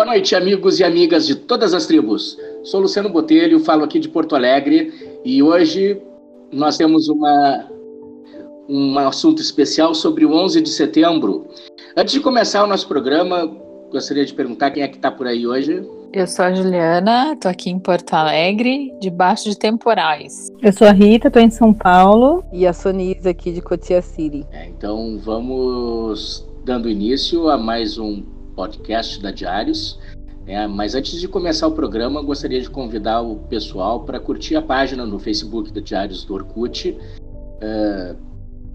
Boa noite, amigos e amigas de todas as tribos. Sou Luciano Botelho, falo aqui de Porto Alegre e hoje nós temos uma, um assunto especial sobre o 11 de setembro. Antes de começar o nosso programa, gostaria de perguntar quem é que está por aí hoje. Eu sou a Juliana, estou aqui em Porto Alegre, debaixo de temporais. Eu sou a Rita, estou em São Paulo. E a Sonise aqui de Cotia City. É, então vamos dando início a mais um podcast da Diários. É, mas antes de começar o programa, gostaria de convidar o pessoal para curtir a página no Facebook da Diários do Orkut uh,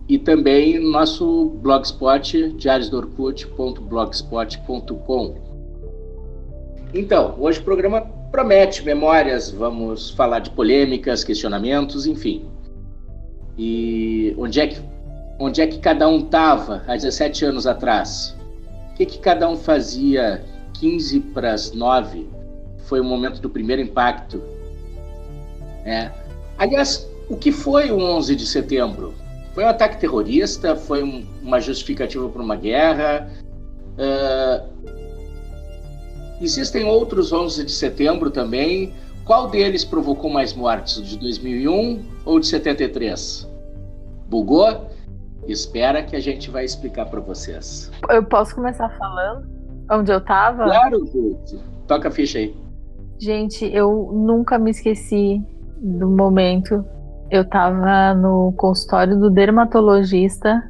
e também nosso blogspot, diariosdoorkut.blogspot.com. Então, hoje o programa promete memórias, vamos falar de polêmicas, questionamentos, enfim. E onde é que, onde é que cada um estava há 17 anos atrás? O que, que cada um fazia 15 para as 9? Foi o momento do primeiro impacto. É. Aliás, o que foi o 11 de setembro? Foi um ataque terrorista? Foi um, uma justificativa para uma guerra? Uh, existem outros 11 de setembro também. Qual deles provocou mais mortes? De 2001 ou de 73? Bugou? Espera que a gente vai explicar para vocês. Eu posso começar falando onde eu tava? Claro, toca a ficha aí. Gente, eu nunca me esqueci do momento. Eu tava no consultório do dermatologista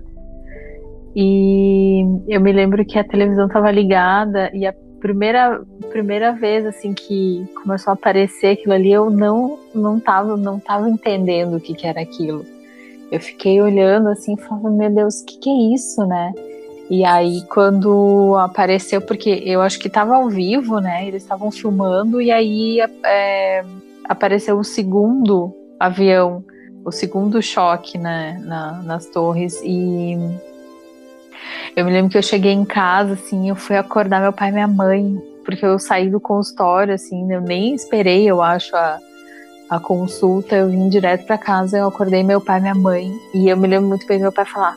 e eu me lembro que a televisão tava ligada e a primeira, primeira vez assim que começou a aparecer aquilo ali, eu não não tava, não tava entendendo o que, que era aquilo. Eu fiquei olhando assim falava, meu Deus, o que, que é isso, né? E aí, quando apareceu, porque eu acho que estava ao vivo, né? Eles estavam filmando, e aí é, apareceu o segundo avião, o segundo choque né, na, nas torres. E eu me lembro que eu cheguei em casa, assim, eu fui acordar meu pai e minha mãe, porque eu saí do consultório, assim, eu nem esperei, eu acho, a, a consulta, eu vim direto para casa, eu acordei meu pai e minha mãe, e eu me lembro muito bem do meu pai falar: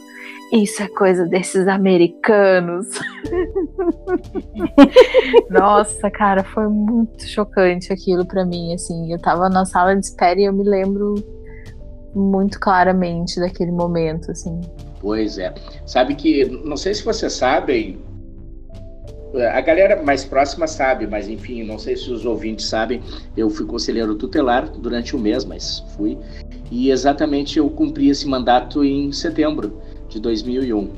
Isso é coisa desses americanos. Nossa, cara, foi muito chocante aquilo para mim, assim. Eu tava na sala de espera e eu me lembro muito claramente daquele momento, assim. Pois é. Sabe que, não sei se vocês sabem, a galera mais próxima sabe, mas enfim, não sei se os ouvintes sabem, eu fui conselheiro tutelar durante um mês, mas fui. E exatamente eu cumpri esse mandato em setembro de 2001.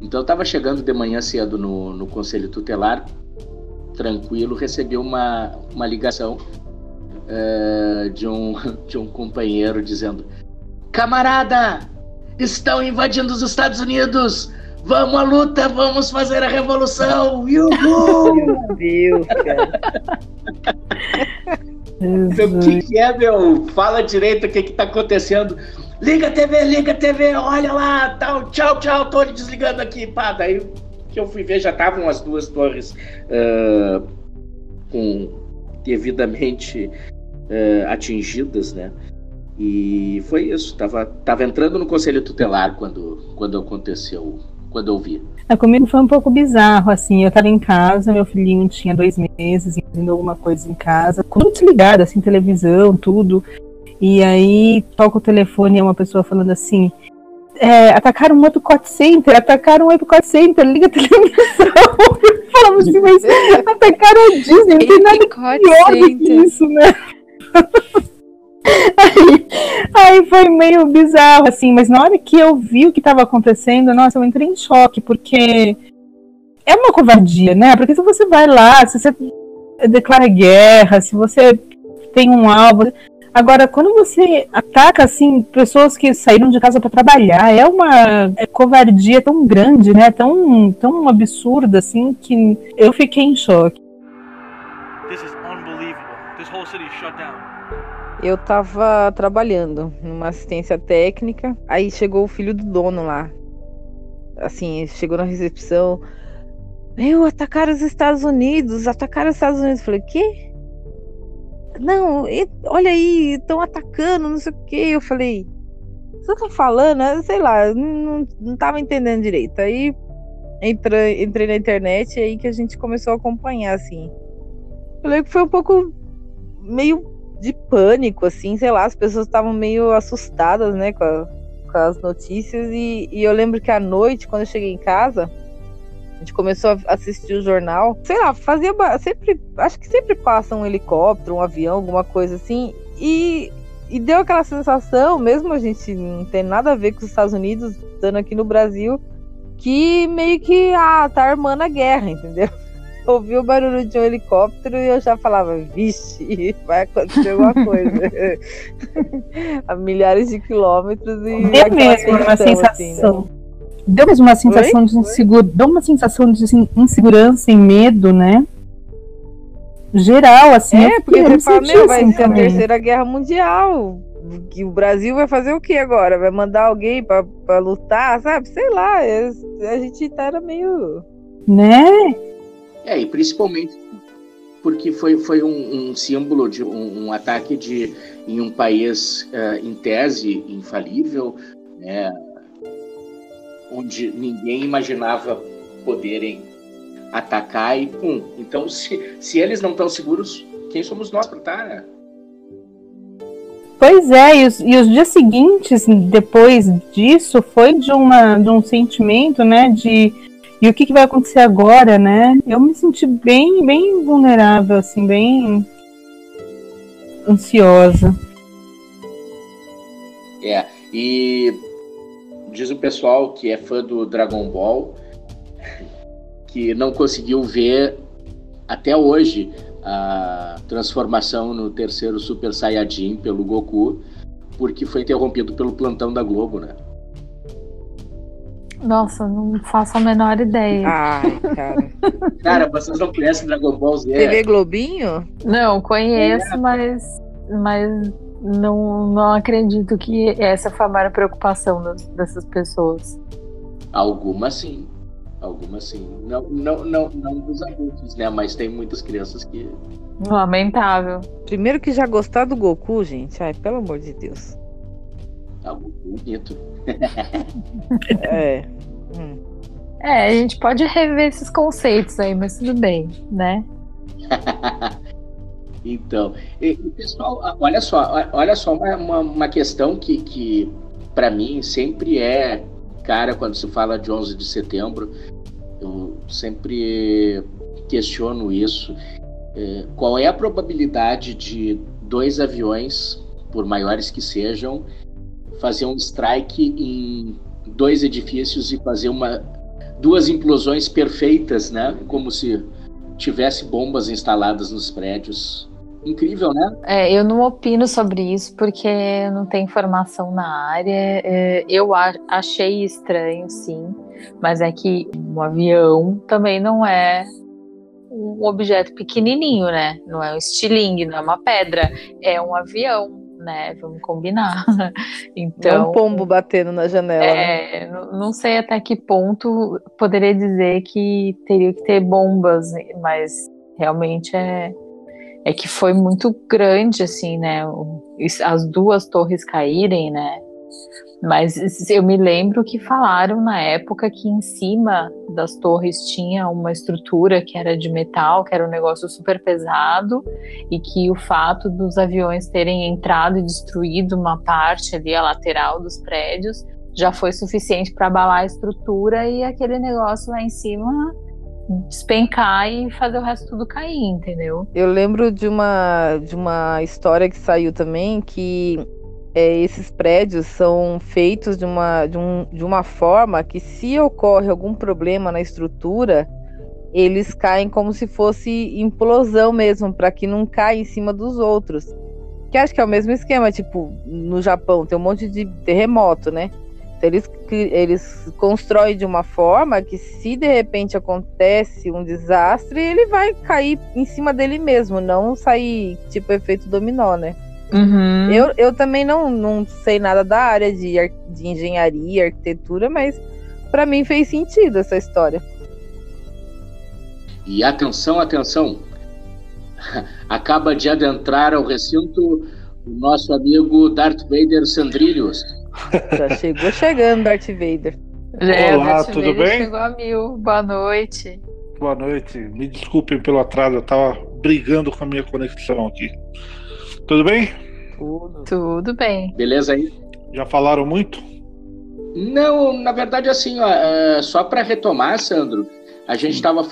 Então eu estava chegando de manhã cedo no, no conselho tutelar, tranquilo, recebi uma, uma ligação uh, de, um, de um companheiro dizendo: Camarada, estão invadindo os Estados Unidos! Vamos à luta, vamos fazer a revolução! Uhul! Meu Deus, cara. o que, que, é, meu? Fala direito o que, que tá acontecendo. Liga a TV, liga a TV, olha lá, tal, tchau, tchau, tô desligando aqui, pá. Daí que eu fui ver, já estavam as duas torres uh, com devidamente uh, atingidas, né? E foi isso, tava, tava entrando no conselho tutelar quando, quando aconteceu quando eu vi. É, comigo foi um pouco bizarro, assim, eu tava em casa, meu filhinho tinha dois meses, fazendo alguma coisa em casa, tudo desligado, assim, televisão, tudo. E aí toca o telefone e é uma pessoa falando assim, é, atacaram um Epcot Center, atacaram um Epcot Center, liga a televisão. Falamos assim, mas atacaram a Disney, não tem nada pior do que isso, né? Aí, aí, foi meio bizarro, assim, mas na hora que eu vi o que estava acontecendo, nossa, eu entrei em choque, porque é uma covardia, né? Porque se você vai lá, se você declara guerra, se você tem um alvo. Agora, quando você ataca, assim, pessoas que saíram de casa para trabalhar, é uma é covardia tão grande, né? Tão, tão absurda, assim, que eu fiquei em choque. This is unbelievable. This whole city shut down. Eu tava trabalhando numa assistência técnica, aí chegou o filho do dono lá. Assim, chegou na recepção. Meu, atacaram os Estados Unidos, atacaram os Estados Unidos. Eu falei, quê? Não, olha aí, estão atacando, não sei o quê. Eu falei, você tá falando? Sei lá, não, não tava entendendo direito. Aí entrei, entrei na internet e aí que a gente começou a acompanhar, assim. Eu lembro que foi um pouco meio de pânico, assim, sei lá, as pessoas estavam meio assustadas, né, com, a, com as notícias. E, e, eu lembro que à noite, quando eu cheguei em casa, a gente começou a assistir o jornal. Sei lá, fazia sempre. Acho que sempre passa um helicóptero, um avião, alguma coisa assim. E, e deu aquela sensação, mesmo a gente não tem nada a ver com os Estados Unidos, estando aqui no Brasil, que meio que ah, tá armando a guerra, entendeu? Ouvi o barulho de um helicóptero e eu já falava, vixe, vai acontecer alguma coisa. a milhares de quilômetros e. Deu mesmo uma sensação. Assim, né? Deu mesmo uma sensação Oi? de insegurança. Deu uma sensação de insegurança e medo, né? Geral, assim. É, porque você fala, meu, vai assim ser a terceira guerra mundial. Que o Brasil vai fazer o que agora? Vai mandar alguém para lutar, sabe? Sei lá. A gente tá era meio. Né? É, e principalmente porque foi, foi um, um símbolo de um, um, ataque de, em um país, uh, em tese, infalível, né, onde ninguém imaginava poderem atacar e pum. Então, se, se eles não estão seguros, quem somos nós para estar, né? Pois é, e os, e os, dias seguintes, depois disso, foi de, uma, de um sentimento, né, de e o que, que, vai acontecer agora, né? Eu me senti bem, bem vulnerável, assim, bem ansiosa. É, e diz o pessoal que é fã do Dragon Ball que não conseguiu ver até hoje a transformação no terceiro Super Saiyajin pelo Goku, porque foi interrompido pelo plantão da Globo, né? Nossa, não faço a menor ideia. Ai, cara. cara, vocês não conhecem Dragon Ball Z? TV Globinho? Não, conheço, é. mas, mas não, não acredito que essa foi a maior preocupação das, dessas pessoas. Algumas sim. Algumas sim. Não, não, não, não dos adultos, né? Mas tem muitas crianças que. Lamentável. Primeiro que já gostar do Goku, gente. Ai, pelo amor de Deus. Tá bonito. é. Hum. É, a gente pode rever esses conceitos aí, mas tudo bem, né? então, e, pessoal, olha só, olha só uma, uma, uma questão que, que para mim sempre é cara quando se fala de 11 de setembro. Eu sempre questiono isso. É, qual é a probabilidade de dois aviões, por maiores que sejam, fazer um strike em dois edifícios e fazer uma duas implosões perfeitas, né? Como se tivesse bombas instaladas nos prédios. Incrível, né? É, eu não opino sobre isso porque não tem informação na área. É, eu achei estranho, sim, mas é que um avião também não é um objeto pequenininho, né? Não é um estilingue, não é uma pedra, é um avião né? Vamos combinar. Então, é um pombo batendo na janela. É, né? não sei até que ponto poderia dizer que teria que ter bombas, mas realmente é, é que foi muito grande, assim, né? As duas torres caírem, né? Mas eu me lembro que falaram na época que em cima das torres tinha uma estrutura que era de metal, que era um negócio super pesado, e que o fato dos aviões terem entrado e destruído uma parte ali, a lateral dos prédios, já foi suficiente para abalar a estrutura e aquele negócio lá em cima despencar e fazer o resto tudo cair, entendeu? Eu lembro de uma, de uma história que saiu também que é, esses prédios são feitos de uma, de, um, de uma forma que, se ocorre algum problema na estrutura, eles caem como se fosse implosão mesmo, para que não caia em cima dos outros. Que acho que é o mesmo esquema, tipo, no Japão tem um monte de terremoto, né? Então, eles, eles constroem de uma forma que, se de repente acontece um desastre, ele vai cair em cima dele mesmo, não sair tipo efeito dominó, né? Uhum. Eu, eu também não, não sei nada da área de, de engenharia, arquitetura, mas para mim fez sentido essa história. E atenção, atenção! Acaba de adentrar ao recinto o nosso amigo Darth Vader Sandrilhos. Já chegou chegando, Darth Vader. É, Olá, Darth tudo Vader bem? Chegou a mil. Boa noite. Boa noite. Me desculpem pelo atraso, eu tava brigando com a minha conexão aqui. Tudo bem? Tudo. Tudo bem. Beleza aí? Já falaram muito? Não, na verdade, assim, ó, é, só para retomar, Sandro, a gente estava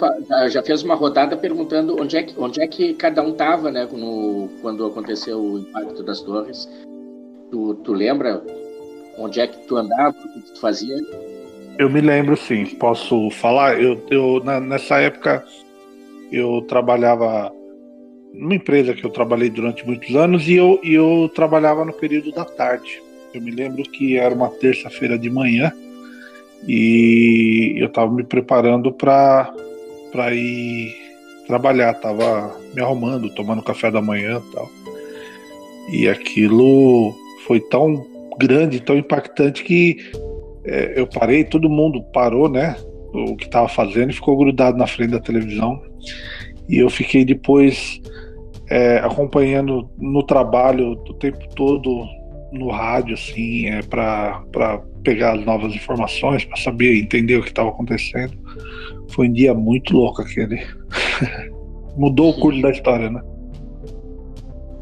já fez uma rodada perguntando onde é que, onde é que cada um estava, né, no, quando aconteceu o impacto das torres. Tu, tu lembra onde é que tu andava, o que tu fazia? Eu me lembro, sim. Posso falar? Eu, eu na- nessa época eu trabalhava numa empresa que eu trabalhei durante muitos anos e eu, e eu trabalhava no período da tarde. Eu me lembro que era uma terça-feira de manhã e eu estava me preparando para ir trabalhar, estava me arrumando, tomando café da manhã, e tal. E aquilo foi tão grande, tão impactante que é, eu parei, todo mundo parou, né? O que estava fazendo e ficou grudado na frente da televisão. E eu fiquei depois é, acompanhando no trabalho o tempo todo no rádio, assim, é, para pegar as novas informações, para saber, entender o que estava acontecendo. Foi um dia muito louco aquele. Mudou o curso da história, né?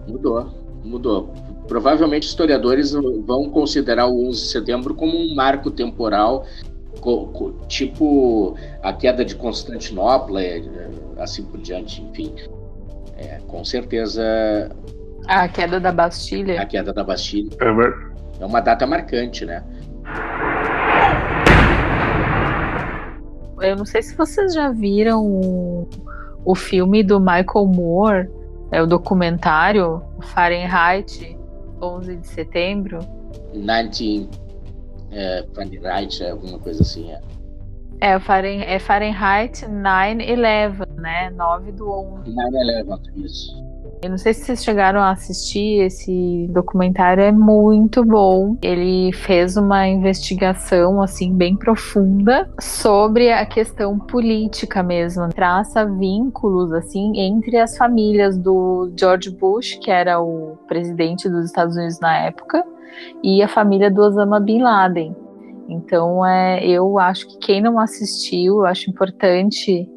Mudou, mudou. Provavelmente historiadores vão considerar o 11 de setembro como um marco temporal, tipo a queda de Constantinopla, é, assim por diante, enfim. É, com certeza A queda da a Bastilha. queda da Bastilha É é uma data marcante, né? Eu não sei se vocês já viram o, o filme do Michael Moore, é o documentário Fahrenheit 11 de setembro. 19 é, Fahrenheit, alguma coisa assim. É. É, Faren- é Fahrenheit 9-11, né? 9 do 11. 9/11, isso. Eu não sei se vocês chegaram a assistir esse documentário, é muito bom. Ele fez uma investigação assim bem profunda sobre a questão política mesmo, traça vínculos assim entre as famílias do George Bush, que era o presidente dos Estados Unidos na época, e a família do Osama Bin Laden. Então, é, eu acho que quem não assistiu, eu acho importante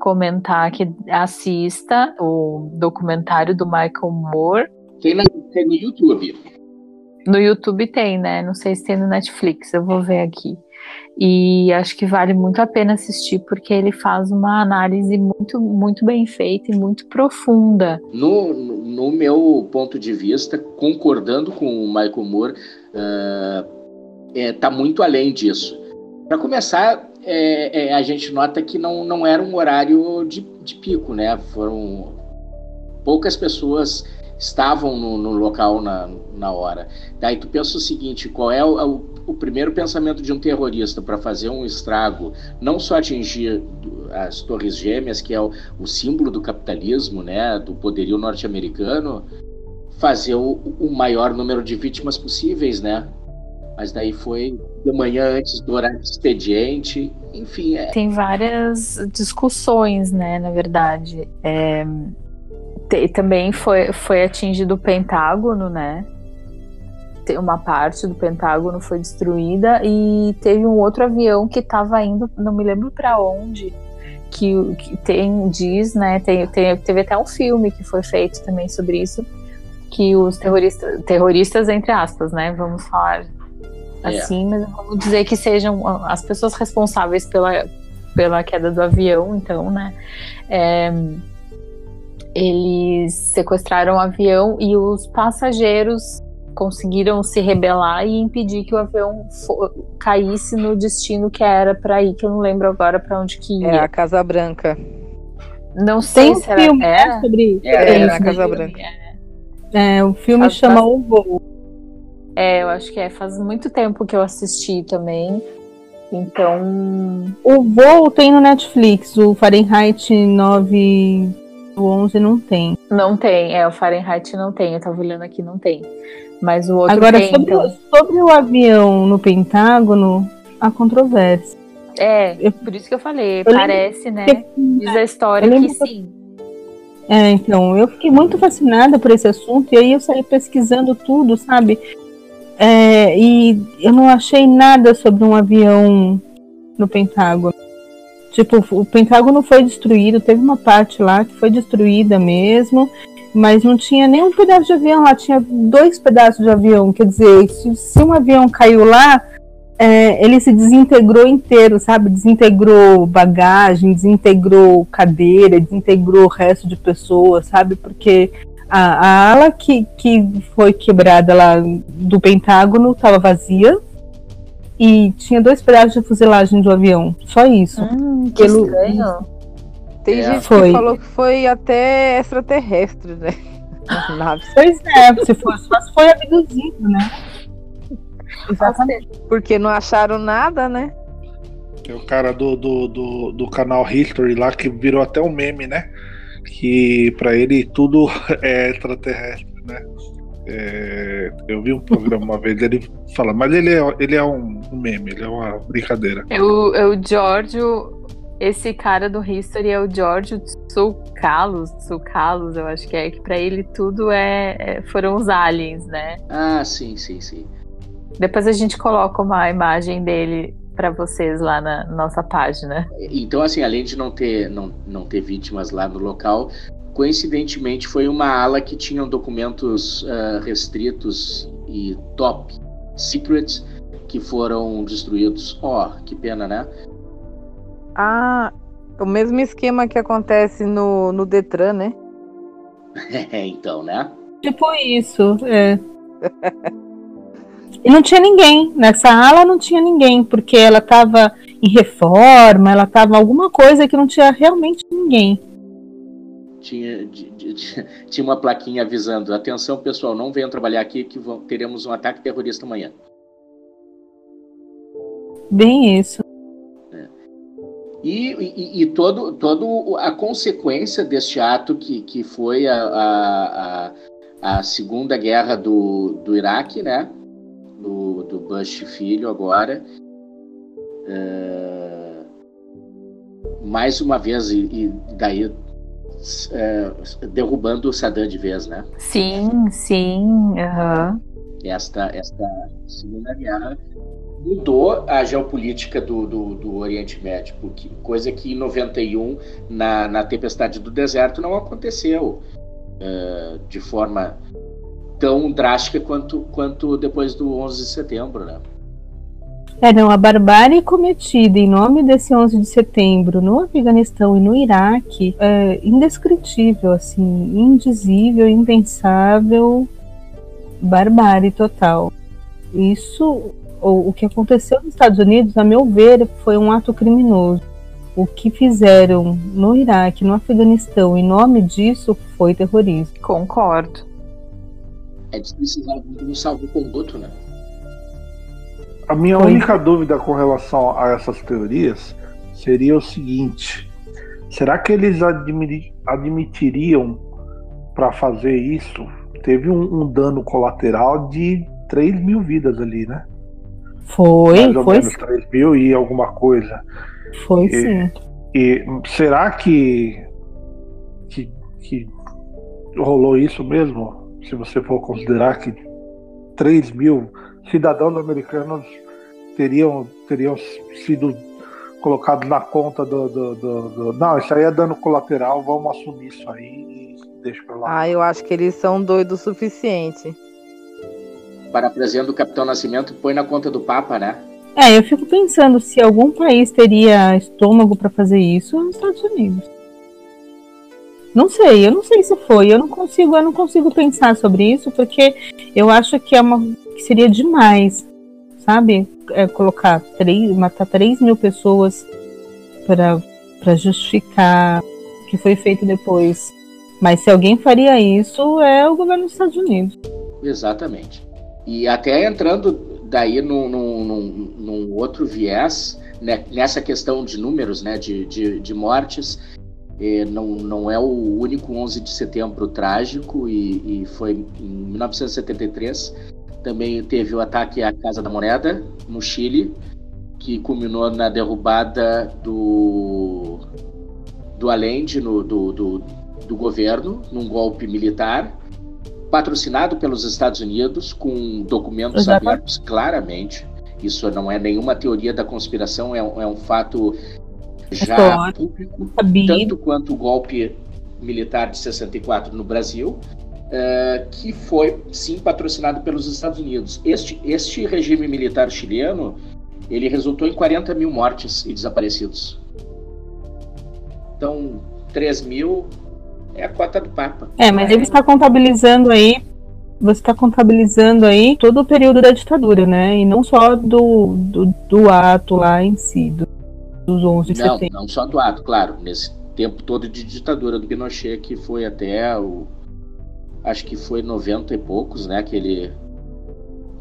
comentar que assista o documentário do Michael Moore. Tem, na, tem no YouTube. No YouTube tem, né? Não sei se tem no Netflix, eu vou ver aqui. E acho que vale muito a pena assistir porque ele faz uma análise muito, muito bem feita e muito profunda. No, no- no meu ponto de vista, concordando com o Michael Moore, está muito além disso. Para começar, é, é, a gente nota que não, não era um horário de, de pico, né? Foram poucas pessoas estavam no, no local na, na hora. Daí tu pensa o seguinte: qual é o, o- o primeiro pensamento de um terrorista para fazer um estrago, não só atingir as Torres Gêmeas, que é o, o símbolo do capitalismo, né, do poderio norte-americano, fazer o, o maior número de vítimas possíveis, né? Mas daí foi de manhã antes do horário de expediente, enfim, é, Tem várias discussões, né? Na verdade. É, te- também foi, foi atingido o Pentágono, né? Uma parte do Pentágono foi destruída e teve um outro avião que estava indo, não me lembro para onde, que, que tem diz, né? Tem, tem- teve até um filme que foi feito também sobre isso, que os terroristas, terroristas entre aspas, né? Vamos falar É. assim, mas vamos dizer que sejam as pessoas responsáveis pela, pela queda do avião, então, né? é, eles sequestraram o avião e os passageiros conseguiram se rebelar e impedir que o avião caísse no destino que era para ir, que eu não lembro agora para onde que ia. É a Casa Branca. Não sei Tem se era, filme né, era. sobre É, É, isso. na Casa Branca. É, o filme Faz chama O Voo. É, eu acho que é. Faz muito tempo que eu assisti também. Então, O Voo tem no Netflix, o Fahrenheit 9 o 11 não tem. não tem. É, o Fahrenheit não tem. Eu tava olhando aqui, não tem. Mas o outro Agora, tem, sobre, então. sobre o avião no Pentágono, há controvérsia. É, Eu- por isso que eu falei. lembro parece, né? que- Diz a história eu que- sim. É, então, eu fiquei muito fascinada por esse assunto e aí eu saí pesquisando tudo, sabe? É, e eu não achei nada sobre um avião no Pentágono. Tipo, o Pentágono foi destruído, teve uma parte lá que foi destruída mesmo, mas não tinha nenhum pedaço de avião lá, tinha dois pedaços de avião. Quer dizer, se, um avião caiu lá, é, ele se desintegrou inteiro, sabe? Desintegrou bagagem, desintegrou cadeira, desintegrou o resto de pessoas, sabe? Porque a, a ala que, que foi quebrada lá do Pentágono estava vazia, e tinha dois pedaços de fuselagem do avião. Só isso. Hum, que Pelo... estranho. Tem é. gente foi. que falou que foi até extraterrestre, né? Pois é, se fosse, mas foi abduzido, né? Exatamente. Porque não acharam nada, né? Tem o cara do, do, do, do, canal History lá que virou até um meme, né? Que para ele tudo é extraterrestre, né? É, eu vi um programa uma vez, ele fala, mas ele é, ele é um, um meme, ele é uma brincadeira. É o, é o Giorgio, esse cara do History é o Giorgio Tsoukalos, Tsoukalos, eu acho que é, que pra ele tudo é, é, foram os aliens, né? Ah, sim, sim, sim. Depois a gente coloca uma imagem dele para vocês lá na nossa página. Então, assim, além de não ter, não, não ter vítimas lá no local, coincidentemente foi uma ala que tinham documentos uh, restritos e top secrets que foram destruídos. Ó, oh, que pena, né? Ah, o mesmo esquema que acontece no, no Detran, né? É, então, né? Tipo isso, é. e não tinha ninguém. Nessa ala não tinha ninguém, porque ela estava em reforma, ela estava alguma coisa que não tinha realmente ninguém tinha, tinha uma plaquinha avisando: atenção pessoal, não venham trabalhar aqui que vão, teremos um ataque terrorista amanhã. Bem isso. É. E, e, e, todo, todo a consequência deste ato que, que foi a, a, a, a segunda guerra do, do Iraque, né? Do, do Bush filho agora. É, mais uma vez, e, e daí é, derrubando o Saddam de vez, né? Sim, sim. Uhum. Esta, esta Segunda Guerra mudou a geopolítica do, do, do Oriente Médio, porque, coisa que em 91, na, na Tempestade do Deserto, não aconteceu uh, de forma tão drástica quanto, quanto depois do 11 de setembro, né? É, não, a barbárie cometida em nome desse 11 de setembro no Afeganistão e no Iraque é indescritível, assim, indizível, impensável, barbárie total. Isso, o, o que aconteceu nos Estados Unidos, a meu ver, foi um ato criminoso. O que fizeram no Iraque, no Afeganistão, em nome disso, foi terrorismo. Concordo. É desprecisar de um salvo-conduto, né? A minha Foi. única dúvida com relação a essas teorias seria o seguinte: será que eles admitiriam para fazer isso? Teve um, um, dano colateral de 3 mil vidas ali, né? Foi, Mais ou foi. Menos 3 mil e alguma coisa. Foi e, sim. E será que, que, que rolou isso mesmo? Se você for considerar que 3 mil cidadãos americanos teriam, teriam sido colocados na conta do, do, do, do, Não, isso aí é dano colateral, vamos assumir isso aí e deixa pra lá. Ah, eu acho que eles são doidos o suficiente. Para presente do Capitão Nascimento, põe na conta do Papa, né? É, eu fico pensando se algum país teria estômago para fazer isso, nos Estados Unidos. Não sei, eu não sei se foi. Eu não consigo, eu não consigo pensar sobre isso porque eu acho que é uma que seria demais, sabe? É, colocar três, matar 3 mil pessoas para justificar o que foi feito depois. Mas se alguém faria isso, é o governo dos Estados Unidos. Exatamente. E até entrando daí num, num, num outro viés, né, nessa questão de números, né, de, de, de mortes, não, não é o único 11 de setembro trágico e, e, foi em 1973 também teve o ataque à Casa da Moneda no Chile que culminou na derrubada do do Allende no, do, do, do governo num golpe militar patrocinado pelos Estados Unidos com documentos Exatamente. abertos claramente Isso não é nenhuma teoria da conspiração, é, é um fato já público, tanto quanto o golpe militar de 64 no Brasil, uh, que foi sim patrocinado pelos Estados Unidos. Este, este regime militar chileno ele resultou em 40 mil mortes e desaparecidos. Então, 3 mil é a cota do Papa. É, mas ele está contabilizando aí você está contabilizando aí todo o período da ditadura, né? E não só do, do, do ato lá em si, do, dos 11 de não, setembro. Não, só do ato, claro. Nesse tempo todo de ditadura do Pinochet, que foi até o. Acho que foi 90 e poucos, né? Que ele,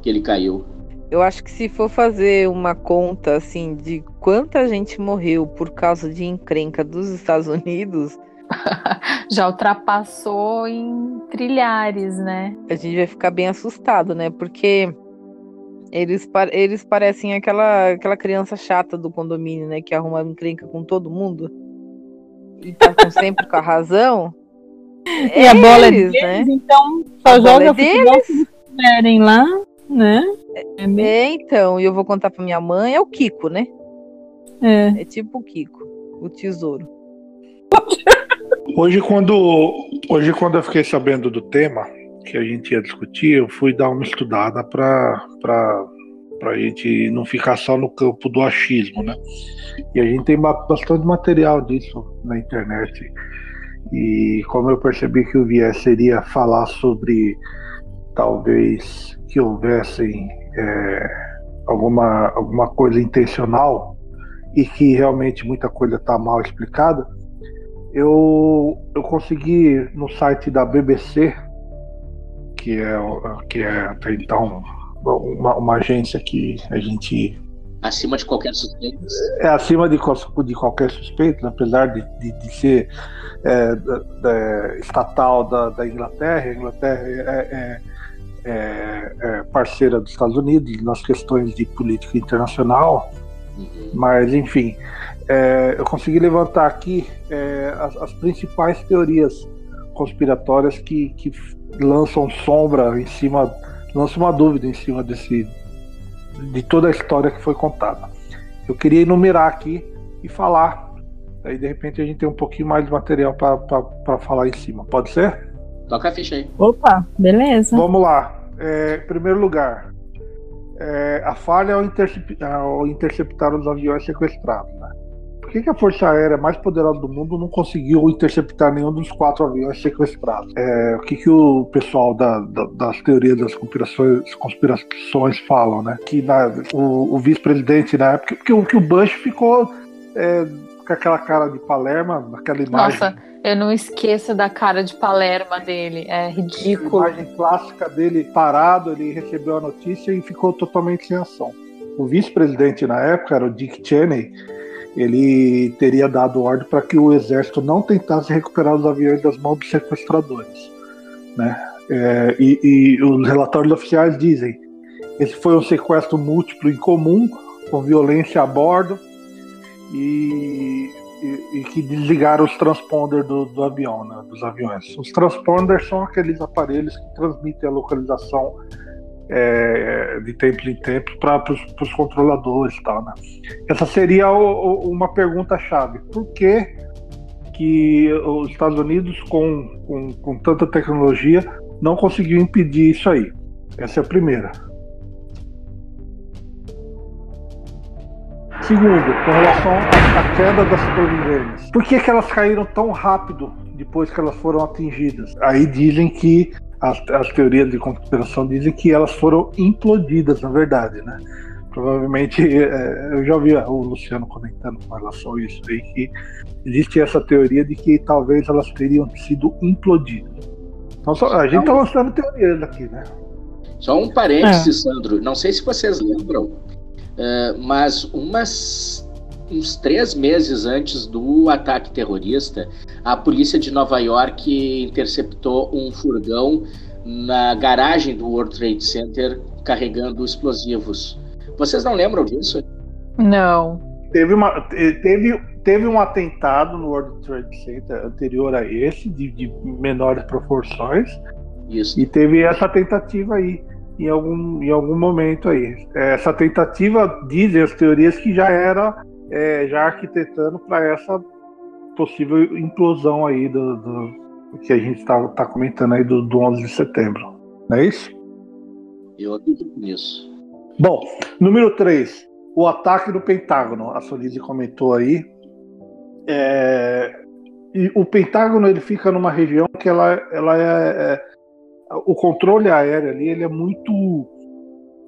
que ele caiu. Eu acho que se for fazer uma conta assim de quanta gente morreu por causa de encrenca dos Estados Unidos, já ultrapassou em trilhares, né? A gente vai ficar bem assustado, né? Porque eles, eles parecem aquela, aquela criança chata do condomínio, né? Que arruma encrenca com todo mundo. E tá com, sempre com a razão. E é a bola eles, é deles, né? então só a joga é deles. se quiserem lá, né? É, é, então, e eu vou contar pra minha mãe, é o Kiko, né? É. É tipo o Kiko, o tesouro. Hoje quando, hoje, quando eu fiquei sabendo do tema que a gente ia discutir, eu fui dar uma estudada para a gente não ficar só no campo do achismo, né? E a gente tem bastante material disso na internet. E como eu percebi que o viés seria falar sobre talvez que houvessem é, alguma, alguma coisa intencional e que realmente muita coisa está mal explicada, eu, eu consegui no site da BBC, que é, que é até então uma, uma agência que a gente acima de qualquer suspeito. É acima de, de qualquer suspeito, apesar de, de, de ser é, da, da, estatal da, da, Inglaterra. A Inglaterra é, é, é, é, parceira dos Estados Unidos nas questões de política internacional, uhum. mas enfim, é, eu consegui levantar aqui é, as, as, principais teorias conspiratórias que, que lançam sombra em cima, lançam uma dúvida em cima desse, de toda a história que foi contada. Eu queria enumerar aqui e falar. Aí de repente a gente tem um pouquinho mais de material para falar em cima. Pode ser? Toca a ficha aí. Opa, beleza. Vamos lá. É, em primeiro lugar, é, a falha ao, intercep ao interceptar os aviões sequestrados. Né? Que, que a Força Aérea mais poderosa do mundo não conseguiu interceptar nenhum dos quatro aviões sequestrados? É, o que, que o pessoal da, da, das teorias das conspirações, conspirações falam, né? Que na, o, o vice-presidente na época, porque o, que o Bush ficou é, com aquela cara de Palerma, aquela imagem. Nossa, eu não esqueço da cara de Palerma dele, é ridículo. A imagem clássica dele parado, ele recebeu a notícia e ficou totalmente sem ação. O vice-presidente na época era o Dick Cheney ele teria dado ordem para que o exército não tentasse recuperar os aviões das mãos dos sequestradores. Né? É, e, e, os relatórios oficiais dizem esse foi um sequestro múltiplo e comum, com violência a bordo, e, e, e que desligaram os transponders do, do avião, né, dos aviões. Os transponders são aqueles aparelhos que transmitem a localização é, de tempo em tempo para os controladores tal, né? Essa seria o, o, uma pergunta chave. Por que, que os Estados Unidos, com, com, com tanta tecnologia, não conseguiu impedir isso aí? Essa é a primeira. Segundo, com relação à queda das torres por que, que elas caíram tão rápido depois que elas foram atingidas? Aí dizem que as, as teorias de conspiração dizem que elas foram implodidas, na verdade, né? Provavelmente, é, eu já ouvi o Luciano comentando com relação a isso aí, que existe essa teoria de que talvez elas teriam sido implodidas. Então, só, a gente está lançando teorias aqui, né? Só um parênteses, é. Sandro. Não sei se vocês lembram, uh, mas umas uns três meses antes do ataque terrorista, a polícia de Nova York interceptou um furgão na garagem do World Trade Center carregando explosivos. Vocês não lembram disso? Não. Teve, uma, teve, teve um atentado no World Trade Center anterior a esse, de, de menores proporções. Isso. E teve essa tentativa aí. em algum, em algum momento aí. Essa tentativa dizem as teorias que já era é, já arquitetando para essa possível implosão aí do, do que a gente está tá comentando aí do, do 11 de setembro. Não é isso? Eu acredito nisso. Bom, número 3. O ataque do Pentágono. A Solise comentou aí. É, e o Pentágono ele fica numa região que ela, ela é, é o controle aéreo ali ele é muito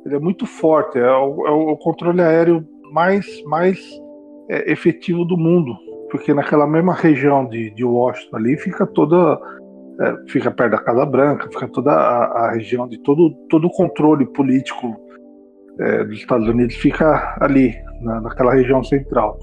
ele é muito forte é o, é o controle aéreo mais mais é, efetivo do mundo porque naquela mesma região de, de Washington ali fica toda é, fica perto da Casa Branca fica toda a, a região de todo todo o controle político é, dos Estados Unidos fica ali na, naquela região central.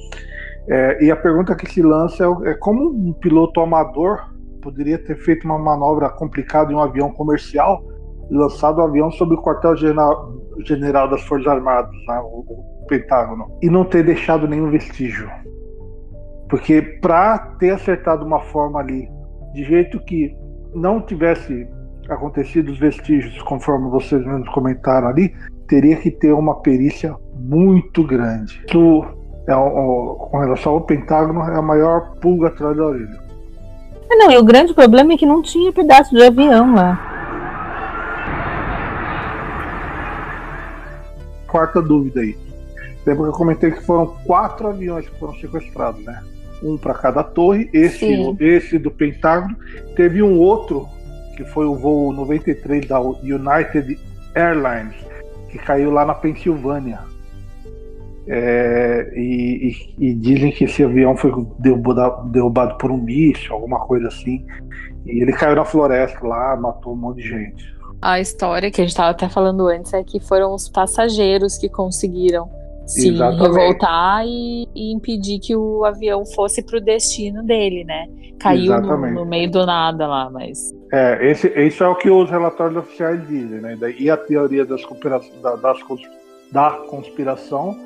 É, e a pergunta que se lança é, é como um piloto amador poderia ter feito uma manobra complicada em um avião comercial e lançado o avião sobre o quartel-general general das Forças Armadas, né, o Pentágono, e não ter deixado nenhum vestígio. Porque para ter acertado uma forma ali, de jeito que não tivesse acontecido os vestígios, conforme vocês mesmos comentaram ali, teria que ter uma perícia muito grande. Isso, é, com relação ao Pentágono, é a maior pulga atrás da orelha. É, não, e o grande problema é que não tinha pedaço de avião lá. Quarta dúvida aí. Lembra que eu comentei que foram quatro aviões que foram sequestrados, né? Um para cada torre. Esse, esse do Pentágono. Teve um outro, que foi o voo 93 da United Airlines, que caiu lá na Pensilvânia é, e, e, e, dizem que esse avião foi derrubado, derrubado, por um míssil, alguma coisa assim. E ele caiu na floresta lá, matou um monte de gente. A história que a gente estava até falando antes é que foram os passageiros que conseguiram se Exatamente. revoltar e, e, impedir que o avião fosse para o destino dele, né? Caiu no, no, meio do nada lá, mas. É, esse, esse é o que os relatórios oficiais dizem, né? E a teoria das, da, das, da conspiração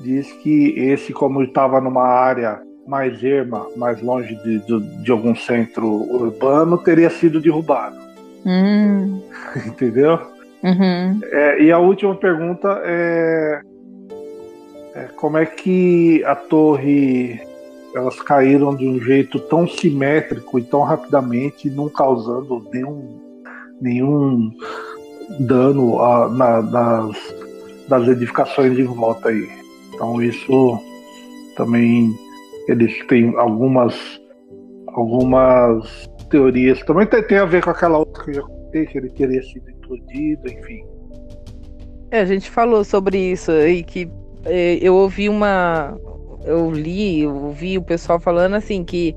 diz que esse, como estava numa área mais erma, mais longe de, de, de, algum centro urbano, teria sido derrubado. Hum. Entendeu? Uhum. É, e a última pergunta é, é, como é que a torre elas caíram de um jeito tão simétrico e tão rapidamente, não causando nenhum, nenhum dano a, na, nas, nas edificações de volta aí. Então isso também eles têm algumas algumas teorias. Também tem, tem a ver com aquela outra que eu já contei, que ele teria sido implodido, enfim. É, a gente falou sobre isso e que eu ouvi uma. Eu li, eu ouvi o pessoal falando assim que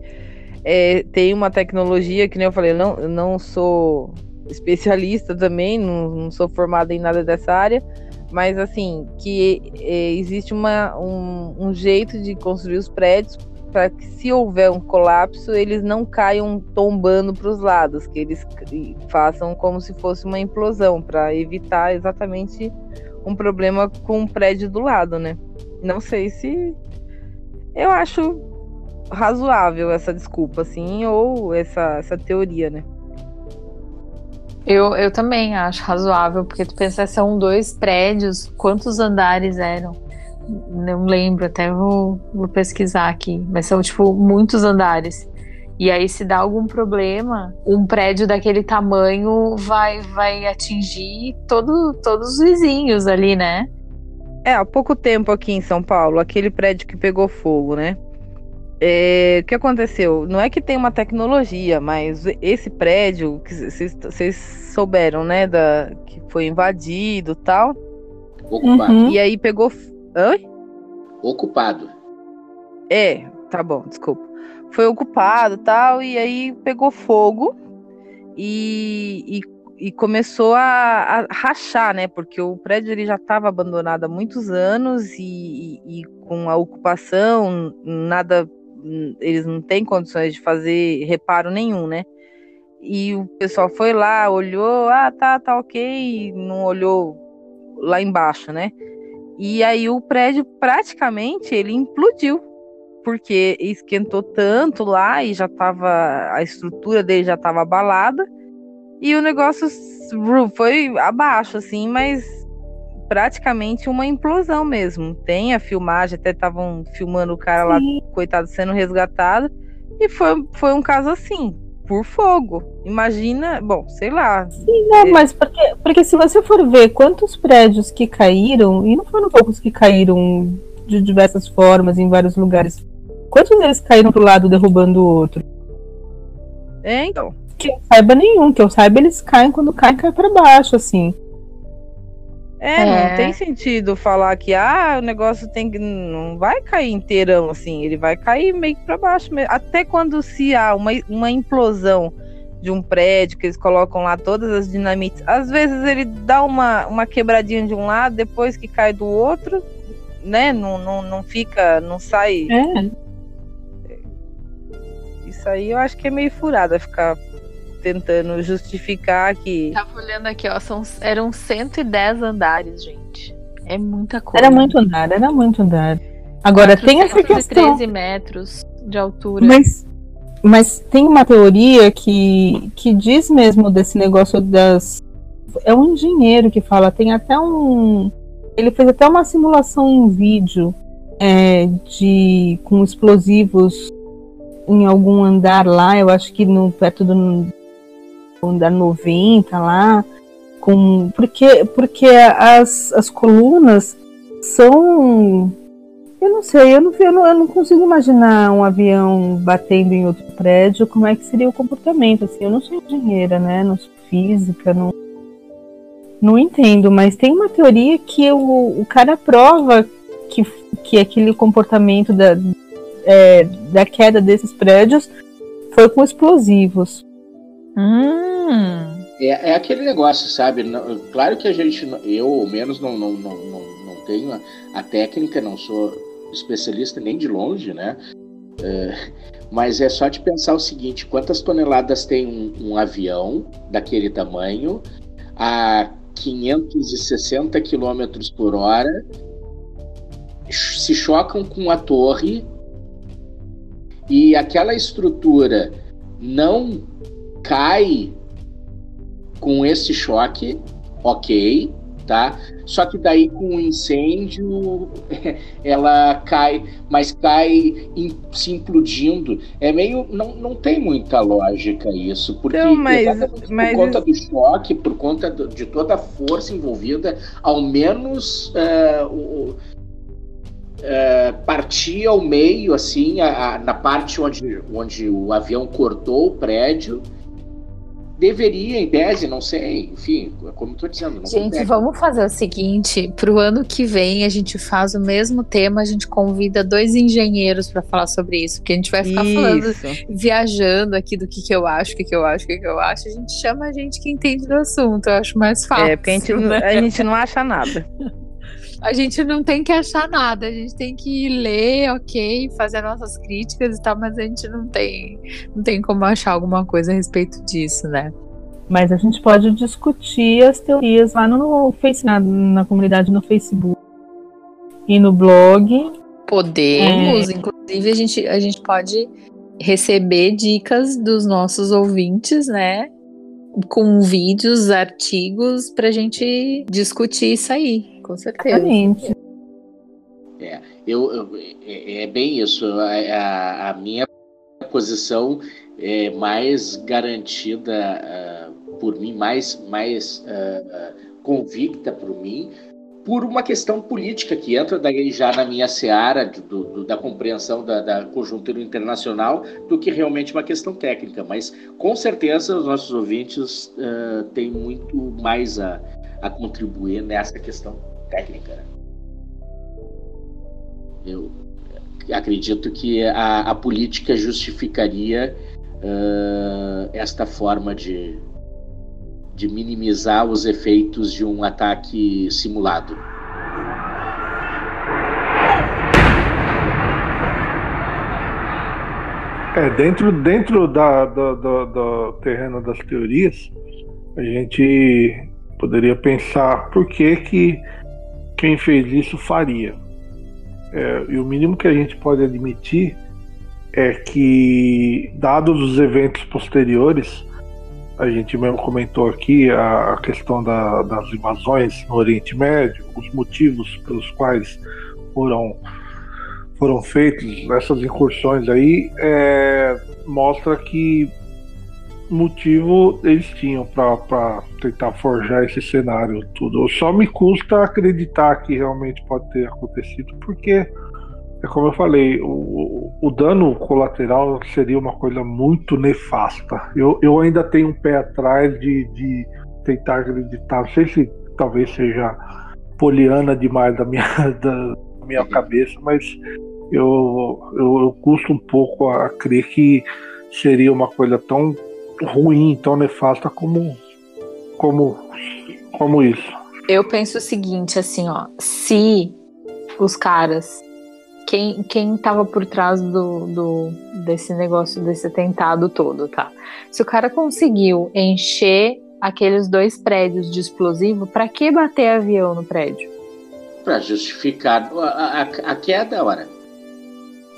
é, tem uma tecnologia que nem eu falei, não, eu não sou especialista também, não, não sou formada em nada dessa área, mas assim, que é, existe uma, um, um jeito de construir os prédios para que se houver um colapso, eles não caiam tombando para os lados, que eles façam como se fosse uma implosão, para evitar exatamente um problema com o prédio do lado, né? Não sei se eu acho razoável essa desculpa, assim, ou essa, essa teoria, né? Eu, eu também acho razoável, porque tu pensa, são dois prédios, quantos andares eram? Não lembro, até vou, vou pesquisar aqui, mas são, tipo, muitos andares. E aí, se dá algum problema, um prédio daquele tamanho vai, vai atingir todo, todos os vizinhos ali, né? É, há pouco tempo aqui em São Paulo, aquele prédio que pegou fogo, né? É, o que aconteceu? Não é que tem uma tecnologia, mas esse prédio que vocês souberam, né, da, que foi invadido tal. Ocupado. Uhum. E aí pegou. Oi? Ocupado. É, tá bom, desculpa. Foi ocupado tal, e aí pegou fogo e, e, e começou a, a, rachar, né? Porque o prédio ele já estava abandonado há muitos anos e, e, e com a ocupação, nada eles não têm condições de fazer reparo nenhum, né? E o pessoal foi lá, olhou, ah, tá, tá ok, não olhou lá embaixo, né? E aí o prédio praticamente ele implodiu, porque esquentou tanto lá e já tava a estrutura dele já estava abalada E o negócio foi abaixo, assim, mas praticamente uma implosão mesmo. Tem a filmagem, até estavam filmando o cara Sim. lá, coitado, sendo resgatado. E foi, foi um caso assim, por fogo. Imagina, bom, sei lá. Sim, não, é... mas porque, porque se você for ver quantos prédios que caíram, e não foram poucos que caíram de diversas formas em vários lugares, quantos deles caíram pro lado derrubando o outro? É, então. Que eu saiba nenhum, que eu saiba, eles caem quando caem, cai para baixo, assim. É, é, não tem sentido falar que ah, o negócio tem que. Não vai cair inteirão, assim, ele vai cair meio que pra baixo mesmo. Até quando se há uma, uma implosão de um prédio, que eles colocam lá todas as dinamites, às vezes ele dá uma, uma quebradinha de um lado, depois que cai do outro, né? Não, não, não fica, não sai. É. Isso aí eu acho que é meio furada ficar tentando justificar que. Tava olhando aqui, ó, são, eram 110 andares, gente. É muita coisa. Era muito andar, era muito andar. Agora tem essa questão. 13 metros de altura. Mas, mas tem uma teoria que, que diz mesmo desse negócio das. É um engenheiro que fala, tem até um. Ele fez até uma simulação em vídeo é, de com explosivos em algum andar lá, eu acho que no perto do da 90 lá, com porque porque as, as colunas são eu não sei, eu não, eu não, eu não consigo imaginar um avião batendo em outro prédio, como é que seria o comportamento, assim, eu não sou engenheira, né, não sou física, não, não entendo, mas tem uma teoria que o, o cara prova que, que aquele comportamento da, é, da queda desses prédios foi com explosivos. Hum. É, é aquele negócio, sabe? Claro que a gente, eu ao menos não, não, não, não, não tenho a, a técnica, não sou especialista nem de longe, né? É, mas é só de pensar o seguinte: quantas toneladas tem um, um avião daquele tamanho a 560 km por hora, se chocam com a torre e aquela estrutura não cai com esse choque, ok, tá? Só que daí com o incêndio ela cai, mas cai in, se implodindo. É meio. Não, não tem muita lógica isso. Porque então, mas, mas... por conta do choque, por conta do, de toda a força envolvida, ao menos uh, o, Partir ao meio, assim, a, a, na parte onde, onde o avião cortou o prédio, deveria, em tese, não sei, enfim, como estou dizendo. gente, vamos fazer o seguinte: para o ano que vem a gente faz o mesmo tema, a gente convida dois engenheiros para falar sobre isso, porque a gente vai ficar isso. falando, viajando aqui do que, que eu acho, o que, que eu acho, o que, que eu acho. A gente chama a gente que entende do assunto, eu acho mais fácil. É, porque a gente, né? a gente não acha nada. a gente não tem que achar nada, a gente tem que ler, ok, fazer nossas críticas e tal, mas a gente não tem, não tem como achar alguma coisa a respeito disso, né? Mas a gente pode discutir as teorias lá no Face, na, na comunidade no Facebook e no blog. Podemos, é... inclusive a gente, a gente pode receber dicas dos nossos ouvintes, né? Com vídeos, artigos, para a gente discutir isso aí com certeza. Exatamente. É, eu, eu é, é, bem isso. A, a, a, minha posição é mais garantida uh, por mim, mais, mais uh, convicta por mim, por uma questão política que entra daí já na minha seara do, do, da compreensão da, da, conjuntura internacional do que realmente uma questão técnica. Mas com certeza os nossos ouvintes uh, têm muito mais a, a contribuir nessa questão técnica. Né? Eu acredito que a, a política justificaria uh, esta forma de, de minimizar os efeitos de um ataque simulado. É, dentro, dentro da, do, do, do terreno das teorias, a gente poderia pensar por que, que quem fez isso faria. É, e o mínimo que a gente pode admitir é que, dados os eventos posteriores, a gente mesmo comentou aqui a, a questão da, das invasões no Oriente Médio, os motivos pelos quais foram foram feitos essas incursões aí, é, mostra que motivo eles tinham para tentar forjar esse cenário tudo. Só me custa acreditar que realmente pode ter acontecido, porque é como eu falei, o, o dano colateral seria uma coisa muito nefasta. Eu, eu ainda tenho um pé atrás de, de tentar acreditar. Não sei se talvez seja poliana demais da minha, da minha cabeça, mas eu, eu, eu custo um pouco a crer que seria uma coisa tão ruim, tão nefasta como, como, como isso. Eu penso o seguinte, assim, ó, se os caras quem, quem tava por trás do, do, desse negócio, desse atentado todo, tá? Se o cara conseguiu encher aqueles dois prédios de explosivo, para que bater avião no prédio? Para justificar a, a, a queda, ora.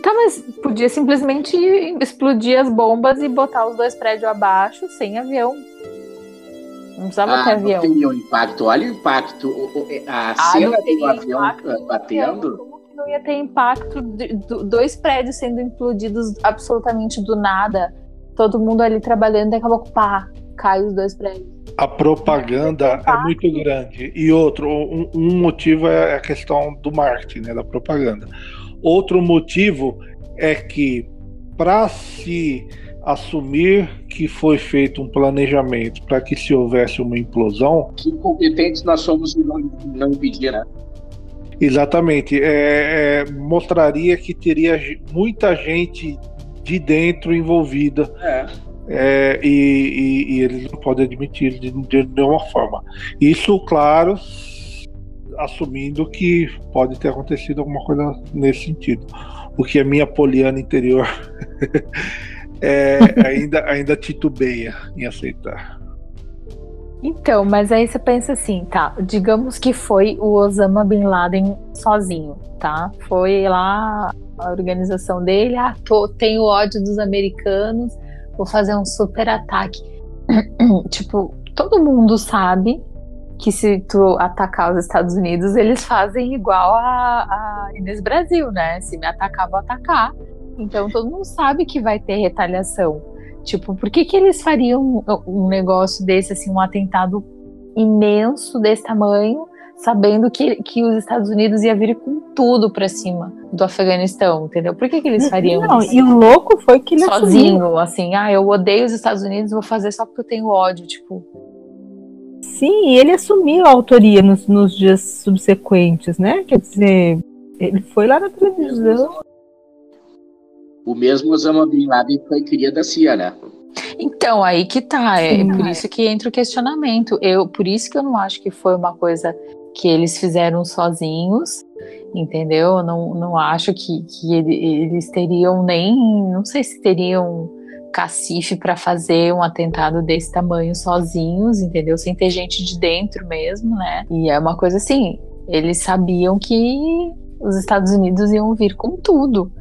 Tá, mas podia simplesmente explodir as bombas e botar os dois prédios abaixo sem avião. Não precisava ah, ter avião. Não teria um impacto. Olha o impacto. A ah, cena do avião batendo não ia ter impacto de, de, dois prédios sendo implodidos absolutamente do nada. Todo mundo ali trabalhando e acabou com pá, cai os dois prédios. A propaganda é muito grande. E outro, um, um, motivo é a questão do marketing, né, da propaganda. Outro motivo é que para se assumir que foi feito um planejamento para que se houvesse uma implosão. Que competentes nós somos não, não impedir, né? Exatamente. É, é, mostraria que teria muita gente de dentro envolvida. É. É, e, e, e, eles não podem admitir de, de nenhuma forma. Isso, claro, assumindo que pode ter acontecido alguma coisa nesse sentido. O que a minha poliana interior é, ainda, ainda titubeia em aceitar. Então, mas aí você pensa assim, tá? Digamos que foi o Osama Bin Laden sozinho, tá? Foi lá a organização dele, ah, tô, tenho ódio dos americanos, vou fazer um super ataque. tipo, todo mundo sabe que se tu atacar os Estados Unidos, eles fazem igual a, a Inês Brasil, né? Se me atacar, vou atacar. Então todo mundo sabe que vai ter retaliação. Tipo, por que, que eles fariam um negócio desse, assim, um atentado imenso desse tamanho, sabendo que, que os Estados Unidos ia vir com tudo para cima do Afeganistão, entendeu? Por que, que eles fariam Não, isso? E o louco foi que ele sozinho, assumiu. assim, ah, eu odeio os Estados Unidos, vou fazer só porque eu tenho ódio, tipo. Sim, ele assumiu a autoria nos, nos dias subsequentes, né? Quer dizer, ele foi lá na televisão o mesmo Osama Bin Laden foi cria da CIA, né? Então, aí que tá. É Sim, por isso que entra o questionamento. Eu, por isso que eu não acho que foi uma coisa que eles fizeram sozinhos, entendeu? Eu não, não acho que, que eles teriam nem. Não sei se teriam cacife para fazer um atentado desse tamanho sozinhos, entendeu? Sem ter gente de dentro mesmo, né? E é uma coisa assim. Eles sabiam que os Estados Unidos iam vir com tudo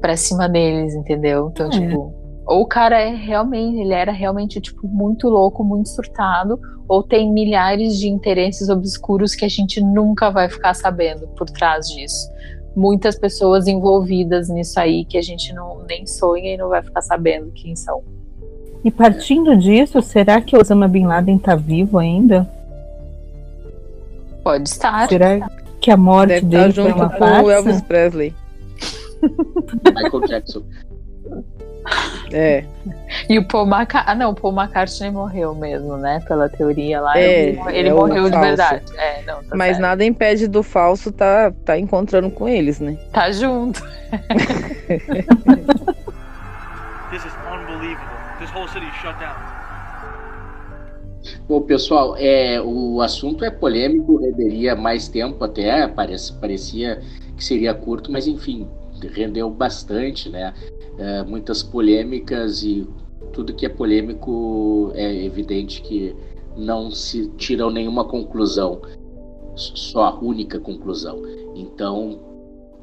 pra cima deles, entendeu? Então, é. tipo, ou o cara é realmente, ele era realmente, tipo, muito louco, muito surtado, ou tem milhares de interesses obscuros que a gente nunca vai ficar sabendo por trás disso. Muitas pessoas envolvidas nisso aí que a gente não nem sonha e não vai ficar sabendo quem são. E partindo disso, será que Osama Bin Laden tá vivo ainda? Pode estar. Será que a morte Deve dele foi uma farsa? o Elvis Presley. Michael Jackson. É. E o Paul McCartney. Ah, não, o Paul McCartney morreu mesmo, né? Pela teoria lá. É, ele, ele é morreu de verdade. É, não, tá Mas certo. nada impede do falso tá, tá encontrando com eles, né? Tá junto. This is unbelievable. This whole city is shut down. Bom, pessoal, é, o assunto é polêmico, renderia mais tempo até, parece, parecia que seria curto, mas enfim, rendeu bastante, né? É, muitas polêmicas e tudo que é polêmico é evidente que não se tiram nenhuma conclusão, só a única conclusão. Então,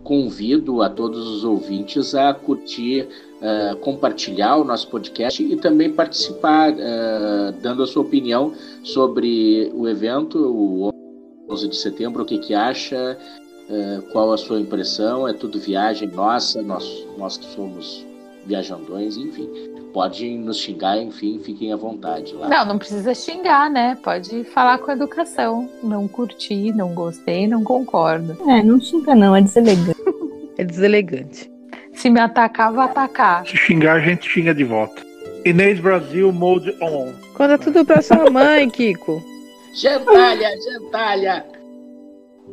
convido a todos os ouvintes a curtir, uh, compartilhar o nosso podcast e também participar, uh, dando a sua opinião sobre o evento, o 11 de setembro, o que, que acha, uh, qual a sua impressão, é tudo viagem nossa, nós, nós que somos viajandões, enfim. Pode nos xingar, enfim, fiquem à vontade lá. Não, não precisa xingar, né? Pode falar com educação. Não curti, não gostei, não concordo. É, não xinga não, é deselegante. é deselegante. Se me atacar, vou atacar. Se xingar, a gente xinga de volta. Inês Brasil Mode On. Conta tudo pra sua mãe, Kiko. Gentalha, gentalha.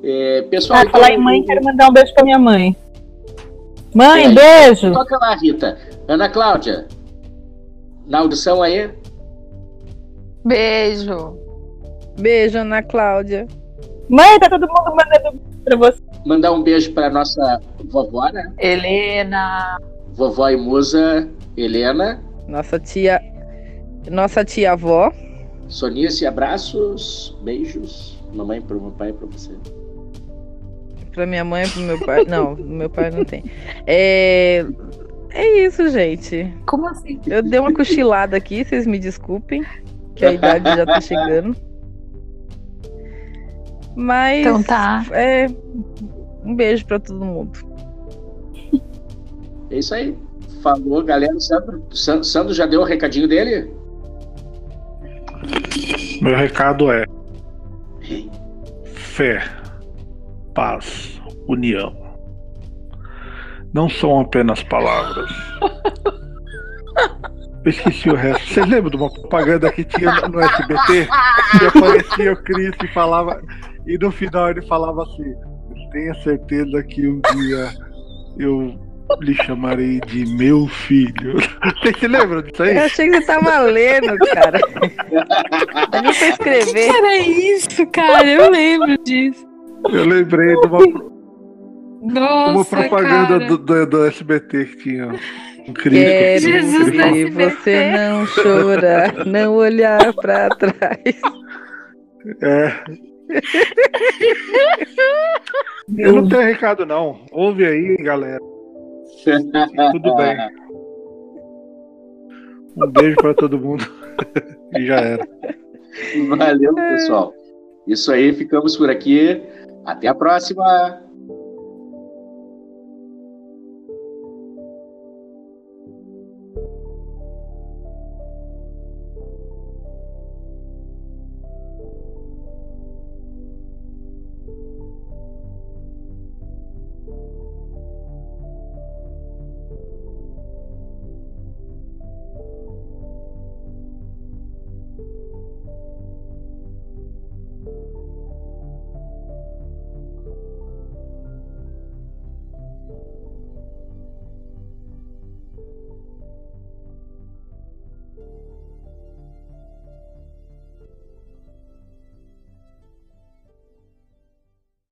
É, pessoal, ah, então, falar em mãe, quero mandar um beijo pra minha mãe. Mãe, é, beijo. Toca lá, Rita. Ana Cláudia, na audição aí? Beijo. Beijo, Ana Cláudia. Mãe, tá todo mundo mandando pra você. Mandar um beijo pra nossa vovó, né? Helena. Vovó e musa Helena. Nossa tia. Nossa tia avó. Sonice, abraços, beijos. Mamãe pro meu pai e pra você. Pra minha mãe e pro meu pai. Não, meu pai não tem. É. É isso, gente. Como assim? Eu dei uma cochilada aqui, vocês me desculpem, que a idade já tá chegando. Mas. Então tá. É. Um beijo pra todo mundo. É isso aí. Falou, galera. Sandro, Sandro já deu o recadinho dele? Meu recado é: fé, paz, união não são apenas palavras. Eu esqueci o resto. Vocês lembram de uma propaganda que tinha no SBT? Que aparecia o Cris e falava. E no final ele falava assim: Tenha certeza que um dia eu lhe chamarei de meu filho. Vocês se lembram disso aí? Eu achei que você tava lendo, cara. Eu não sei escrever. O que era isso, cara? Eu lembro disso. Eu lembrei de uma, nossa, Uma propaganda do, do, do, SBT que tinha um Jesus ver você não chorar, não olhar pra trás. É. Eu não tenho recado, não. Ouve aí, galera. Tudo bem. Um beijo para todo mundo. e já era. Valeu, pessoal. Isso aí, ficamos por aqui. Até a próxima.